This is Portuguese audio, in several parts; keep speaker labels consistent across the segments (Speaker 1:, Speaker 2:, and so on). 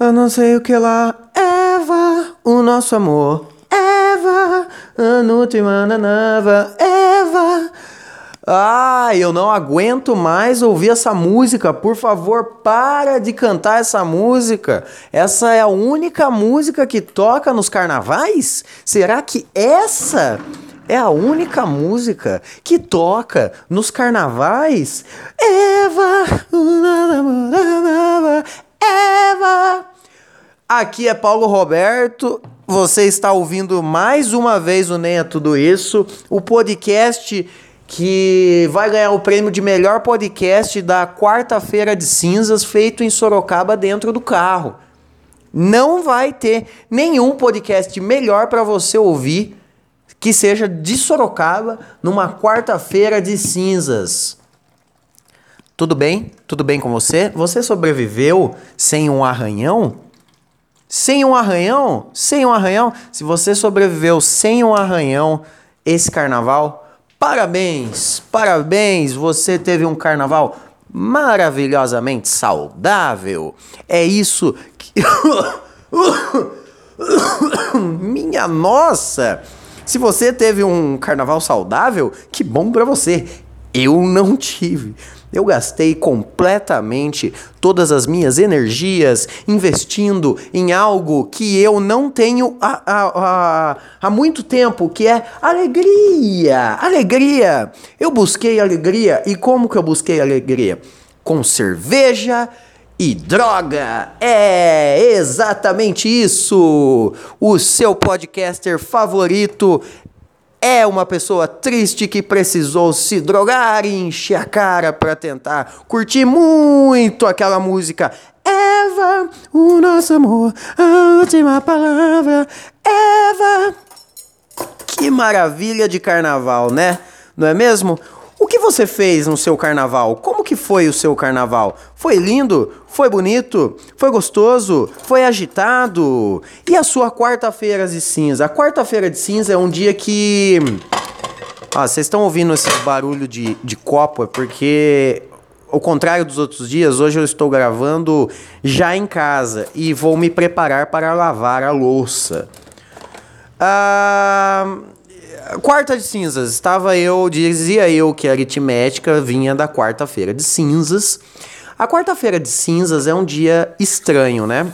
Speaker 1: Eu não sei o que lá. Eva, o nosso amor. Eva, a última nova. Eva. Ai, eu não aguento mais ouvir essa música. Por favor, para de cantar essa música. Essa é a única música que toca nos carnavais? Será que essa é a única música que toca nos carnavais? Eva, Eva. Aqui é Paulo Roberto. Você está ouvindo mais uma vez o Nem é Tudo Isso, o podcast que vai ganhar o prêmio de melhor podcast da quarta-feira de cinzas feito em Sorocaba dentro do carro. Não vai ter nenhum podcast melhor para você ouvir que seja de Sorocaba numa quarta-feira de cinzas. Tudo bem? Tudo bem com você? Você sobreviveu sem um arranhão? Sem um arranhão? Sem um arranhão? Se você sobreviveu sem um arranhão esse carnaval, Parabéns, parabéns, você teve um carnaval maravilhosamente saudável. É isso que. Minha nossa! Se você teve um carnaval saudável, que bom para você. Eu não tive. Eu gastei completamente todas as minhas energias investindo em algo que eu não tenho há, há, há, muito tempo, que é alegria. Alegria. Eu busquei alegria. E como que eu busquei alegria? Com cerveja e droga. É exatamente isso. O seu podcaster favorito é uma pessoa triste que precisou se drogar e encher a cara para tentar curtir muito aquela música. Eva, o nosso amor, a última palavra. Eva. Que maravilha de carnaval, né? Não é mesmo? O que você fez no seu carnaval? Como que foi o seu carnaval? Foi lindo? Foi bonito? Foi gostoso? Foi agitado? E a sua quarta-feira de cinza? A quarta-feira de cinza é um dia que. Ah, vocês estão ouvindo esse barulho de, de copo? É porque, ao contrário dos outros dias, hoje eu estou gravando já em casa e vou me preparar para lavar a louça. Ah Quarta de cinzas. Estava eu, dizia eu que a aritmética vinha da quarta-feira de cinzas. A quarta-feira de cinzas é um dia estranho, né?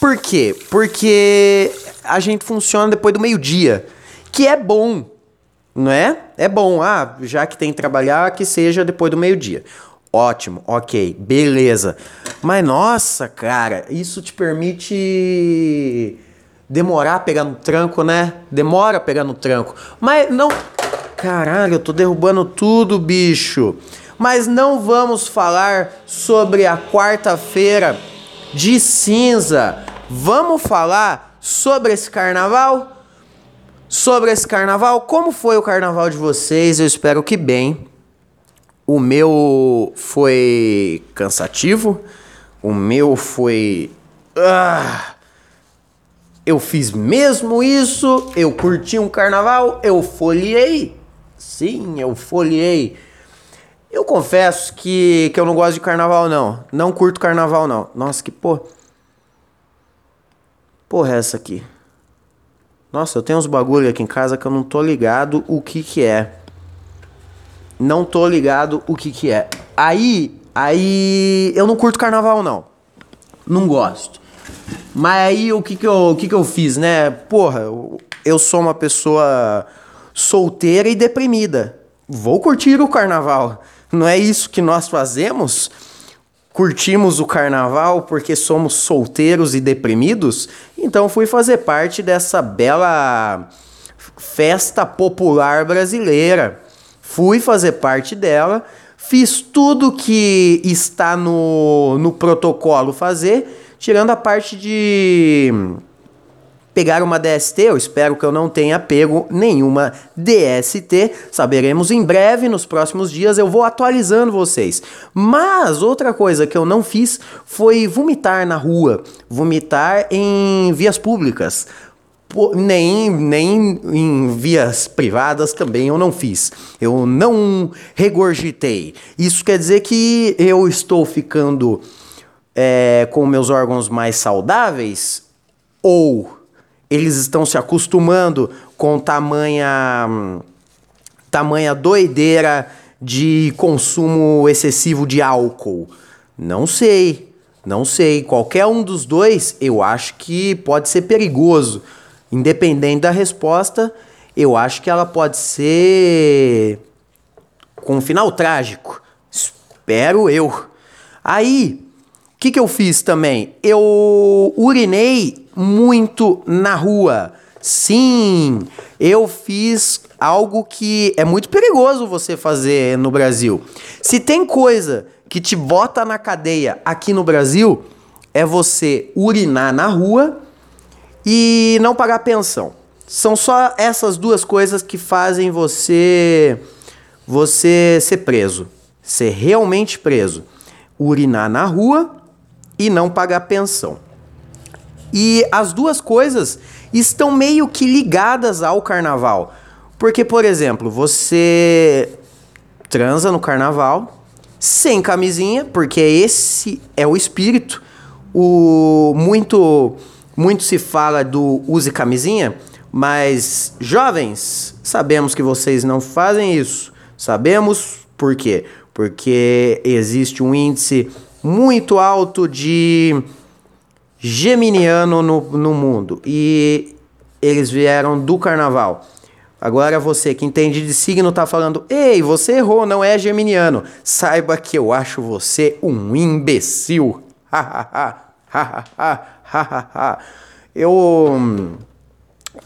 Speaker 1: Por quê? Porque a gente funciona depois do meio-dia, que é bom, não é? É bom. Ah, já que tem que trabalhar, que seja depois do meio-dia. Ótimo, ok, beleza. Mas nossa, cara, isso te permite demorar a pegar no tranco, né? Demora a pegar no tranco. Mas não. Caralho, eu tô derrubando tudo, bicho. Mas não vamos falar sobre a quarta-feira de cinza. Vamos falar sobre esse carnaval? Sobre esse carnaval? Como foi o carnaval de vocês? Eu espero que bem. O meu foi cansativo. O meu foi. Ah, eu fiz mesmo isso, eu curti um carnaval, eu folhei. Sim, eu folhei. Eu confesso que, que eu não gosto de carnaval, não. Não curto carnaval, não. Nossa, que porra. Porra é essa aqui? Nossa, eu tenho uns bagulho aqui em casa que eu não tô ligado o que que é. Não tô ligado o que que é. Aí, aí eu não curto carnaval não. Não gosto. Mas aí o que que eu, o que que eu fiz, né? Porra, eu sou uma pessoa solteira e deprimida. Vou curtir o carnaval. Não é isso que nós fazemos? Curtimos o carnaval porque somos solteiros e deprimidos? Então fui fazer parte dessa bela festa popular brasileira. Fui fazer parte dela, fiz tudo que está no, no protocolo fazer Tirando a parte de pegar uma DST, eu espero que eu não tenha pego nenhuma DST. Saberemos em breve, nos próximos dias eu vou atualizando vocês. Mas outra coisa que eu não fiz foi vomitar na rua, vomitar em vias públicas. Nem, nem em vias privadas também eu não fiz. Eu não regurgitei. Isso quer dizer que eu estou ficando é, com meus órgãos mais saudáveis? Ou eles estão se acostumando com tamanha, tamanha doideira de consumo excessivo de álcool? Não sei, não sei. Qualquer um dos dois eu acho que pode ser perigoso. Independente da resposta, eu acho que ela pode ser com um final trágico. Espero eu. Aí, que, que eu fiz também? Eu urinei muito na rua. Sim, eu fiz algo que é muito perigoso você fazer no Brasil. Se tem coisa que te bota na cadeia aqui no Brasil, é você urinar na rua e não pagar pensão. São só essas duas coisas que fazem você você ser preso, ser realmente preso. Urinar na rua e não pagar pensão. E as duas coisas estão meio que ligadas ao carnaval. Porque, por exemplo, você transa no carnaval sem camisinha, porque esse é o espírito. O muito muito se fala do use camisinha, mas jovens, sabemos que vocês não fazem isso. Sabemos por quê? Porque existe um índice muito alto de geminiano no, no mundo. E eles vieram do carnaval. Agora você que entende de signo tá falando: "Ei, você errou, não é geminiano". Saiba que eu acho você um imbecil. eu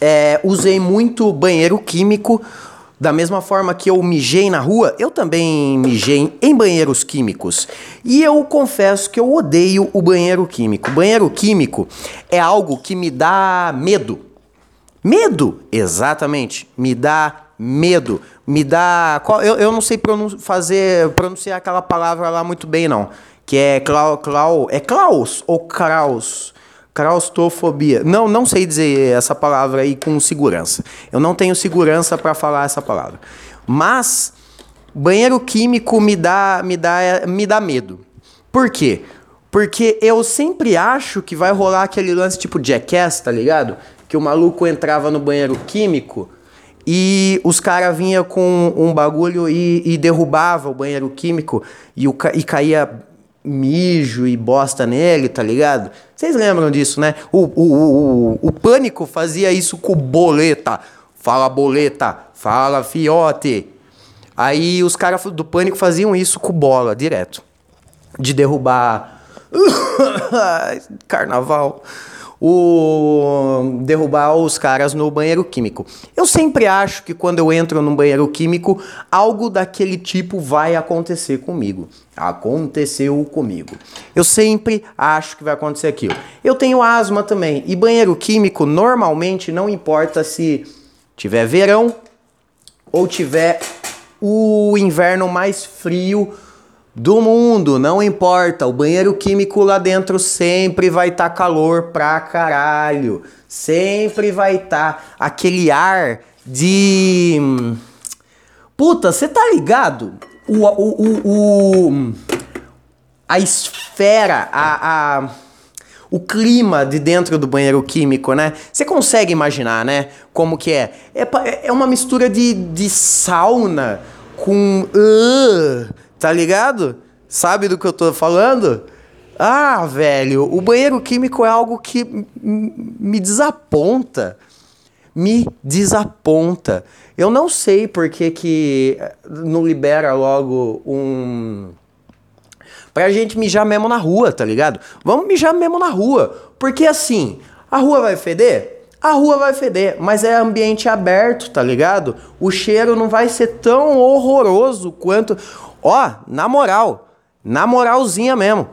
Speaker 1: é, usei muito banheiro químico da mesma forma que eu mijei na rua, eu também mijei em banheiros químicos. E eu confesso que eu odeio o banheiro químico. banheiro químico é algo que me dá medo. Medo, exatamente, me dá medo, me dá. Eu, eu não sei pronun fazer, pronunciar aquela palavra lá muito bem, não. Que é clau, clau, é Klaus ou Kraus? Claustrofobia. Não, não sei dizer essa palavra aí com segurança. Eu não tenho segurança para falar essa palavra. Mas banheiro químico me dá, me dá, me dá medo. Por quê? Porque eu sempre acho que vai rolar aquele lance tipo Jackass, tá ligado? Que o maluco entrava no banheiro químico e os caras vinham com um bagulho e, e derrubava o banheiro químico e, o, e caía mijo e bosta nele, tá ligado? Vocês lembram disso, né? O, o, o, o, Pânico fazia isso com boleta. Fala boleta, fala fiote. Aí os caras do Pânico faziam isso com bola, direto. De derrubar. Carnaval o derrubar os caras no banheiro químico. Eu sempre acho que quando eu entro num banheiro químico, algo daquele tipo vai acontecer comigo. Aconteceu comigo. Eu sempre acho que vai acontecer aquilo. Eu tenho asma também e banheiro químico normalmente não importa se tiver verão ou tiver o inverno mais frio do mundo, não importa. O banheiro químico lá dentro sempre vai estar tá calor pra caralho. Sempre vai estar tá aquele ar de. Puta, você tá ligado? O, o, o, o, a esfera, a, a, o clima de dentro do banheiro químico, né? Você consegue imaginar, né? Como que é? É, é uma mistura de, de sauna com. Uh, Tá ligado? Sabe do que eu tô falando? Ah, velho, o banheiro químico é algo que me desaponta. Me desaponta. Eu não sei por que, que eh, não libera logo um. Pra gente mijar mesmo na rua, tá ligado? Vamos mijar mesmo na rua. Porque assim, a rua vai feder? A rua vai feder, mas é ambiente aberto, tá ligado? O cheiro não vai ser tão horroroso quanto. Ó, na moral, na moralzinha mesmo.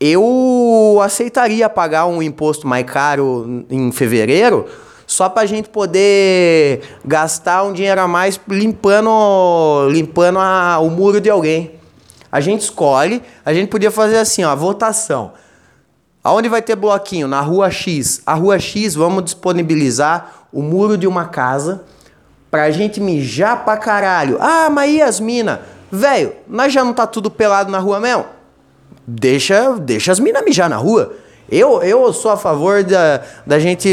Speaker 1: Eu aceitaria pagar um imposto mais caro em fevereiro só pra gente poder gastar um dinheiro a mais limpando, limpando a, o muro de alguém. A gente escolhe, a gente podia fazer assim, ó, votação. Aonde vai ter bloquinho? Na rua X. A rua X, vamos disponibilizar o muro de uma casa pra gente mijar pra caralho. Ah, mas e as? Velho, nós já não tá tudo pelado na rua mesmo? deixa, deixa as minas mijar na rua. Eu, eu sou a favor da, da gente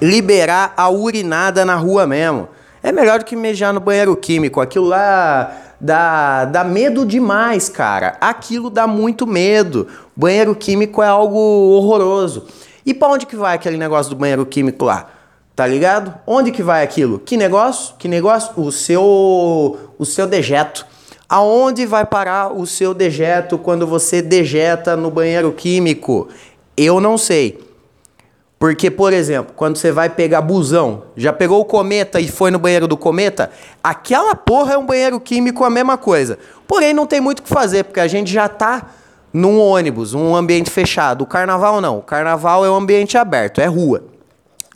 Speaker 1: liberar a urinada na rua mesmo. É melhor do que mijar no banheiro químico. Aquilo lá dá, dá medo demais, cara. Aquilo dá muito medo. Banheiro químico é algo horroroso. E para onde que vai aquele negócio do banheiro químico lá? Tá ligado? Onde que vai aquilo? Que negócio? Que negócio? O seu o seu dejeto. Aonde vai parar o seu dejeto quando você dejeta no banheiro químico? Eu não sei. Porque, por exemplo, quando você vai pegar busão, já pegou o cometa e foi no banheiro do cometa, aquela porra é um banheiro químico a mesma coisa. Porém, não tem muito o que fazer, porque a gente já tá num ônibus, um ambiente fechado. O carnaval não. O carnaval é um ambiente aberto, é rua.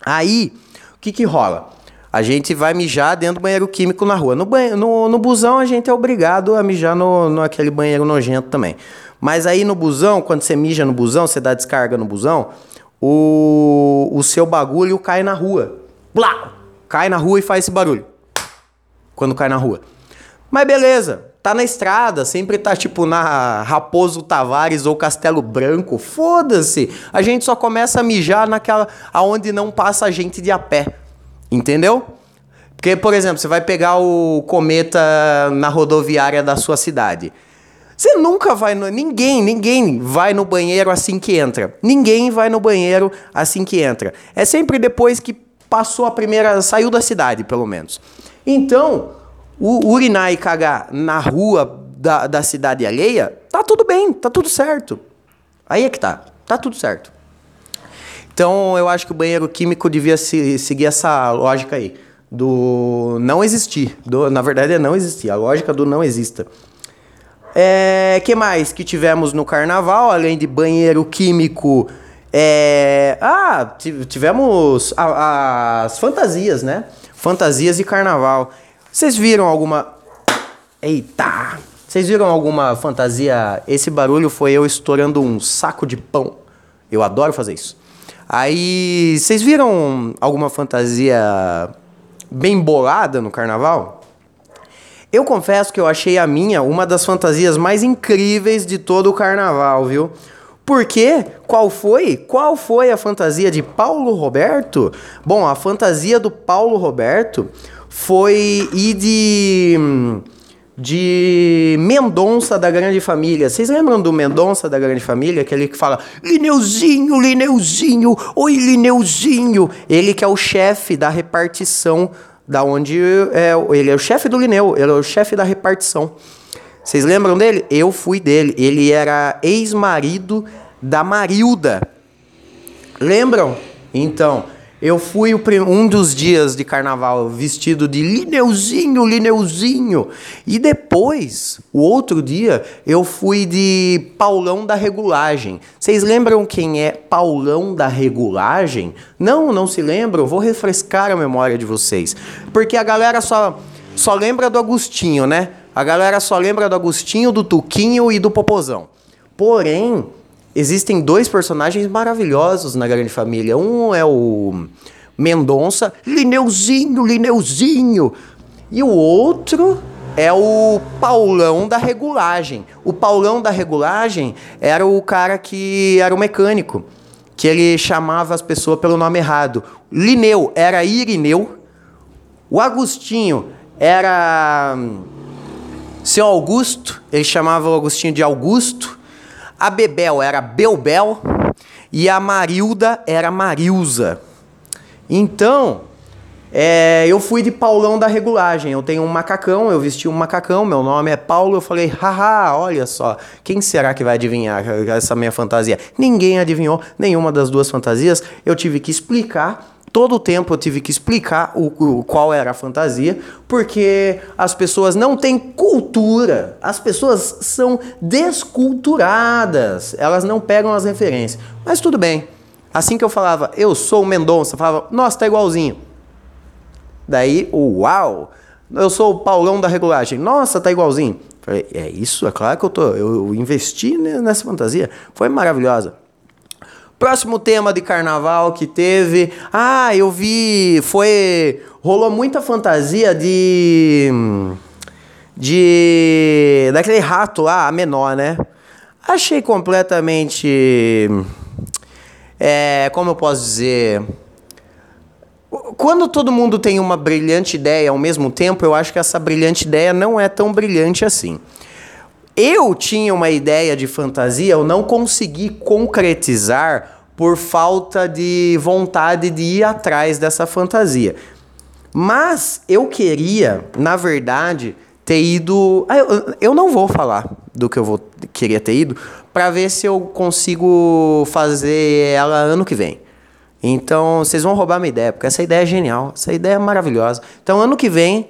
Speaker 1: Aí, o que que rola? A gente vai mijar dentro do banheiro químico na rua. No, banho, no, no busão, a gente é obrigado a mijar no, no aquele banheiro nojento também. Mas aí no busão, quando você mija no busão, você dá descarga no busão, o, o seu bagulho cai na rua. Blá! Cai na rua e faz esse barulho. Quando cai na rua. Mas beleza, tá na estrada, sempre tá tipo na Raposo Tavares ou Castelo Branco. Foda-se. A gente só começa a mijar naquela aonde não passa gente de a pé. Entendeu? Porque, por exemplo, você vai pegar o cometa na rodoviária da sua cidade. Você nunca vai no. Ninguém, ninguém vai no banheiro assim que entra. Ninguém vai no banheiro assim que entra. É sempre depois que passou a primeira. saiu da cidade, pelo menos. Então, o urinar e cagar na rua da, da cidade alheia, tá tudo bem, tá tudo certo. Aí é que tá. Tá tudo certo. Então, eu acho que o banheiro químico devia se, seguir essa lógica aí. Do não existir. Do, na verdade, é não existir. A lógica do não exista. É, que mais que tivemos no carnaval, além de banheiro químico? É, ah, tivemos a, as fantasias, né? Fantasias e carnaval. Vocês viram alguma. Eita! Vocês viram alguma fantasia? Esse barulho foi eu estourando um saco de pão. Eu adoro fazer isso. Aí, vocês viram alguma fantasia bem bolada no carnaval? Eu confesso que eu achei a minha uma das fantasias mais incríveis de todo o carnaval, viu? Porque qual foi? Qual foi a fantasia de Paulo Roberto? Bom, a fantasia do Paulo Roberto foi ir de de Mendonça da Grande Família. Vocês lembram do Mendonça da Grande Família? Aquele que fala Lineuzinho, Lineuzinho, oi Lineuzinho. Ele que é o chefe da repartição da onde é, ele é o chefe do Lineu, ele é o chefe da repartição. Vocês lembram dele? Eu fui dele. Ele era ex-marido da Marilda. Lembram? Então, eu fui um dos dias de carnaval vestido de Lineuzinho, Lineuzinho. E depois, o outro dia, eu fui de Paulão da Regulagem. Vocês lembram quem é Paulão da Regulagem? Não, não se lembram? Vou refrescar a memória de vocês. Porque a galera só, só lembra do Agostinho, né? A galera só lembra do Agostinho, do Tuquinho e do Popozão. Porém, existem dois personagens maravilhosos na Grande Família. Um é o Mendonça, Lineuzinho, Lineuzinho. E o outro é o Paulão da regulagem. O Paulão da regulagem era o cara que era o mecânico, que ele chamava as pessoas pelo nome errado. Lineu era Irineu. O Agostinho era hum, seu Augusto, ele chamava o Agostinho de Augusto. A Bebel era Belbel e a Marilda era Marilza. Então, é, eu fui de Paulão da regulagem. Eu tenho um macacão, eu vesti um macacão, meu nome é Paulo. Eu falei, haha, olha só, quem será que vai adivinhar essa minha fantasia? Ninguém adivinhou nenhuma das duas fantasias. Eu tive que explicar todo o tempo eu tive que explicar o, o, qual era a fantasia, porque as pessoas não têm cultura, as pessoas são desculturadas, elas não pegam as referências. Mas tudo bem. Assim que eu falava, eu sou o Mendonça, falava, nossa, tá igualzinho. Daí, uau! Eu sou o Paulão da regulagem. Nossa, tá igualzinho. Falei, é isso, é claro que eu tô. Eu investi nessa fantasia. Foi maravilhosa. Próximo tema de carnaval que teve. Ah, eu vi. Foi. Rolou muita fantasia de. De. Daquele rato lá, a menor, né? Achei completamente. É, como eu posso dizer? Quando todo mundo tem uma brilhante ideia ao mesmo tempo, eu acho que essa brilhante ideia não é tão brilhante assim. Eu tinha uma ideia de fantasia, eu não consegui concretizar por falta de vontade de ir atrás dessa fantasia. Mas eu queria, na verdade, ter ido. Ah, eu, eu não vou falar do que eu vou queria ter ido, para ver se eu consigo fazer ela ano que vem. Então, vocês vão roubar minha ideia, porque essa ideia é genial, essa ideia é maravilhosa. Então, ano que vem,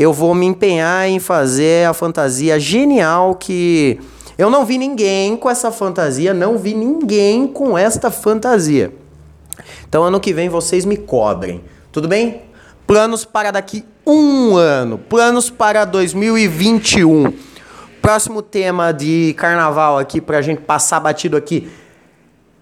Speaker 1: eu vou me empenhar em fazer a fantasia genial que eu não vi ninguém com essa fantasia, não vi ninguém com esta fantasia. Então, ano que vem, vocês me cobrem. Tudo bem? Planos para daqui um ano. Planos para 2021. Próximo tema de carnaval aqui pra gente passar batido aqui.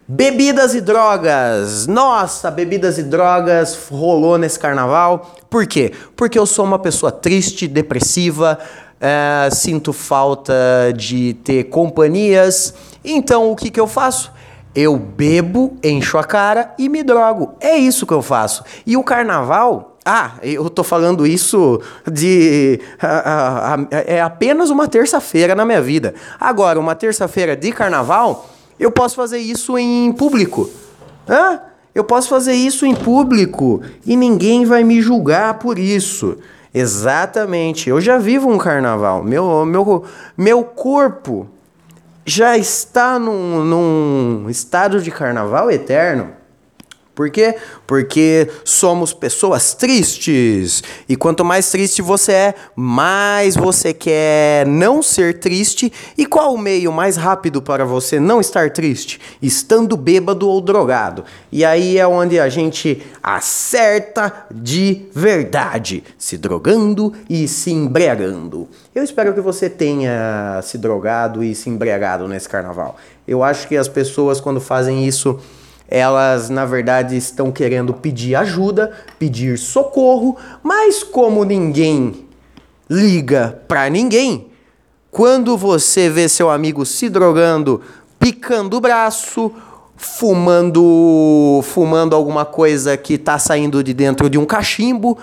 Speaker 1: Bebidas e drogas. Nossa, bebidas e drogas rolou nesse carnaval. Por quê? Porque eu sou uma pessoa triste, depressiva, é, sinto falta de ter companhias. Então o que, que eu faço? Eu bebo, encho a cara e me drogo. É isso que eu faço. E o carnaval ah, eu tô falando isso de. é apenas uma terça-feira na minha vida. Agora, uma terça-feira de carnaval, eu posso fazer isso em público. Hã? Eu posso fazer isso em público e ninguém vai me julgar por isso. Exatamente. Eu já vivo um carnaval. Meu, meu, meu corpo já está num, num estado de carnaval eterno. Por quê? Porque somos pessoas tristes. E quanto mais triste você é, mais você quer não ser triste. E qual o meio mais rápido para você não estar triste? Estando bêbado ou drogado. E aí é onde a gente acerta de verdade, se drogando e se embriagando. Eu espero que você tenha se drogado e se embriagado nesse carnaval. Eu acho que as pessoas, quando fazem isso, elas na verdade estão querendo pedir ajuda, pedir socorro, mas como ninguém liga para ninguém, quando você vê seu amigo se drogando, picando o braço, fumando, fumando alguma coisa que está saindo de dentro de um cachimbo,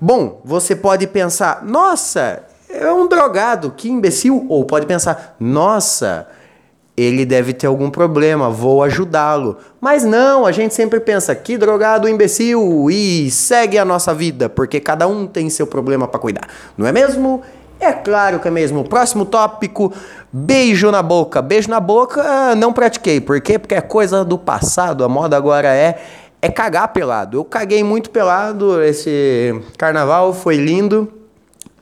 Speaker 1: bom, você pode pensar: "Nossa, é um drogado, que imbecil", ou pode pensar: "Nossa, ele deve ter algum problema, vou ajudá-lo. Mas não, a gente sempre pensa que drogado imbecil e segue a nossa vida, porque cada um tem seu problema para cuidar. Não é mesmo? É claro que é mesmo. Próximo tópico: beijo na boca. Beijo na boca não pratiquei. Por quê? Porque é coisa do passado. A moda agora é é cagar pelado. Eu caguei muito pelado esse carnaval, foi lindo.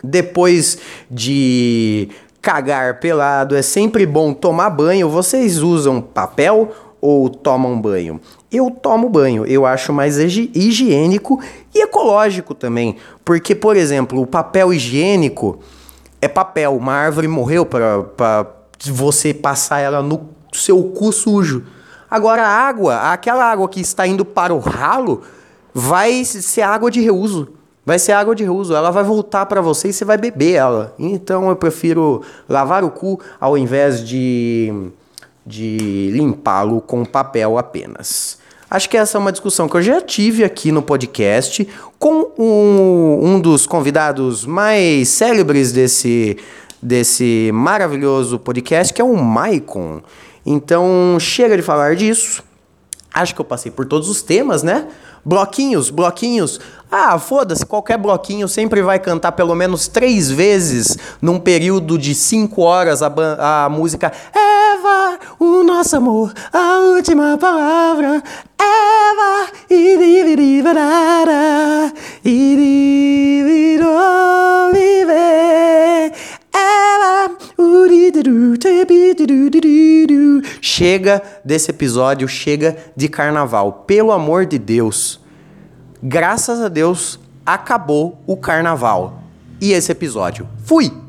Speaker 1: Depois de cagar pelado, é sempre bom tomar banho. Vocês usam papel ou tomam banho? Eu tomo banho, eu acho mais higiênico e ecológico também. Porque, por exemplo, o papel higiênico é papel. Uma árvore morreu para você passar ela no seu cu sujo. Agora, a água, aquela água que está indo para o ralo, vai ser água de reuso. Vai ser água de reuso, ela vai voltar para você e você vai beber ela. Então eu prefiro lavar o cu ao invés de, de limpá-lo com papel apenas. Acho que essa é uma discussão que eu já tive aqui no podcast com um, um dos convidados mais célebres desse, desse maravilhoso podcast, que é o Maicon. Então chega de falar disso. Acho que eu passei por todos os temas, né? Bloquinhos, bloquinhos. Ah, foda-se, qualquer bloquinho sempre vai cantar pelo menos três vezes num período de cinco horas a, a música Eva, o nosso amor, a última palavra. Eva, irivirivara, irivirolive. Eva, Chega desse episódio, chega de carnaval. Pelo amor de Deus. Graças a Deus acabou o carnaval. E esse episódio. Fui!